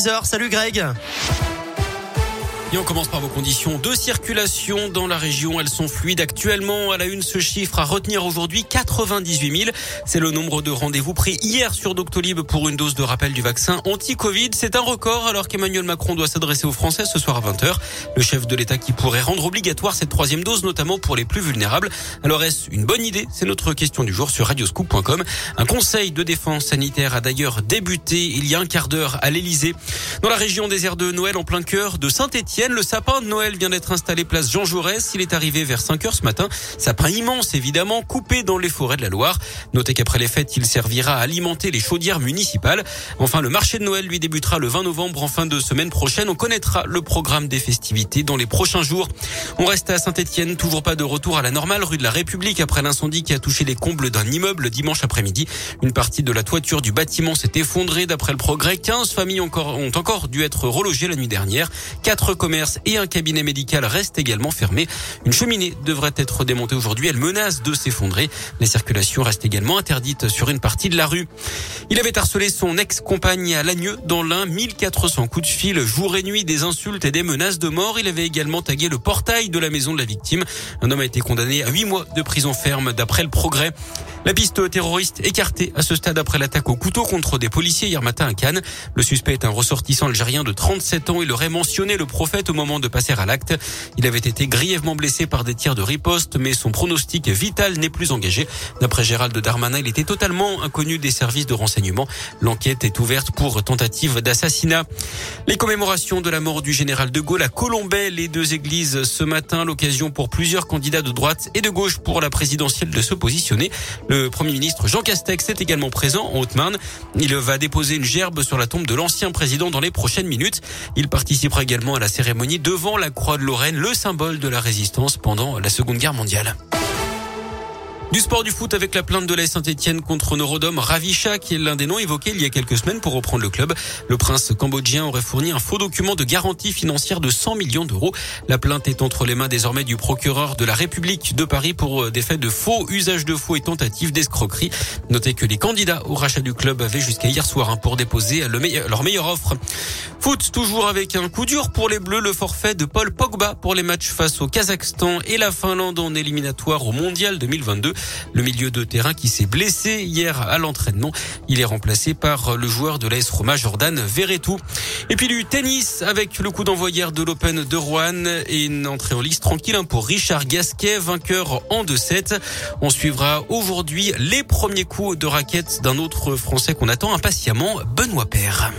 10h. Salut Greg. Et on commence par vos conditions de circulation dans la région. Elles sont fluides actuellement. À la une, ce chiffre à retenir aujourd'hui, 98 000. C'est le nombre de rendez-vous pris hier sur Doctolib pour une dose de rappel du vaccin anti-Covid. C'est un record alors qu'Emmanuel Macron doit s'adresser aux Français ce soir à 20h. Le chef de l'État qui pourrait rendre obligatoire cette troisième dose, notamment pour les plus vulnérables. Alors est-ce une bonne idée? C'est notre question du jour sur radioscoop.com. Un conseil de défense sanitaire a d'ailleurs débuté il y a un quart d'heure à l'Elysée. Dans la région des airs de Noël en plein cœur de Saint-Étienne, le sapin de Noël vient d'être installé place Jean Jaurès. Il est arrivé vers 5 heures ce matin. Sapin immense, évidemment, coupé dans les forêts de la Loire. Notez qu'après les fêtes, il servira à alimenter les chaudières municipales. Enfin, le marché de Noël lui débutera le 20 novembre en fin de semaine prochaine. On connaîtra le programme des festivités dans les prochains jours. On reste à Saint-Etienne. Toujours pas de retour à la normale rue de la République après l'incendie qui a touché les combles d'un immeuble dimanche après-midi. Une partie de la toiture du bâtiment s'est effondrée d'après le progrès. 15 familles ont encore dû être relogées la nuit dernière. Quatre et un cabinet médical restent également fermés. Une cheminée devrait être démontée aujourd'hui. Elle menace de s'effondrer. Les circulations restent également interdites sur une partie de la rue. Il avait harcelé son ex-compagne à Lagneux dans l'un 1400 coups de fil, jour et nuit, des insultes et des menaces de mort. Il avait également tagué le portail de la maison de la victime. Un homme a été condamné à 8 mois de prison ferme d'après le progrès. La piste terroriste écartée à ce stade après l'attaque au couteau contre des policiers hier matin à Cannes. Le suspect est un ressortissant algérien de 37 ans. Il aurait mentionné le prophète au moment de passer à l'acte. Il avait été grièvement blessé par des tirs de riposte, mais son pronostic vital n'est plus engagé. D'après Gérald Darmanin, il était totalement inconnu des services de renseignement. L'enquête est ouverte pour tentative d'assassinat. Les commémorations de la mort du général de Gaulle à Colombay, les deux églises ce matin, l'occasion pour plusieurs candidats de droite et de gauche pour la présidentielle de se positionner. Le Premier ministre Jean Castex est également présent en Haute-Marne. Il va déposer une gerbe sur la tombe de l'ancien président dans les prochaines minutes. Il participera également à la cérémonie devant la Croix de Lorraine, le symbole de la résistance pendant la Seconde Guerre mondiale. Du sport du foot avec la plainte de la Saint-Etienne contre Norodom Ravisha, qui est l'un des noms évoqués il y a quelques semaines pour reprendre le club. Le prince cambodgien aurait fourni un faux document de garantie financière de 100 millions d'euros. La plainte est entre les mains désormais du procureur de la République de Paris pour euh, des faits de faux, usage de faux et tentative d'escroquerie. Notez que les candidats au rachat du club avaient jusqu'à hier soir hein, pour déposer leur meilleure offre. Foot toujours avec un coup dur pour les Bleus, le forfait de Paul Pogba pour les matchs face au Kazakhstan et la Finlande en éliminatoire au Mondial 2022. Le milieu de terrain qui s'est blessé hier à l'entraînement. Il est remplacé par le joueur de l'AS Roma, Jordan Verretou. Et puis du tennis avec le coup d'envoi de l'Open de Rouen et une entrée en liste tranquille hein, pour Richard Gasquet, vainqueur en 2-7. On suivra aujourd'hui les premiers coups de raquette d'un autre Français qu'on attend impatiemment, Benoît Père.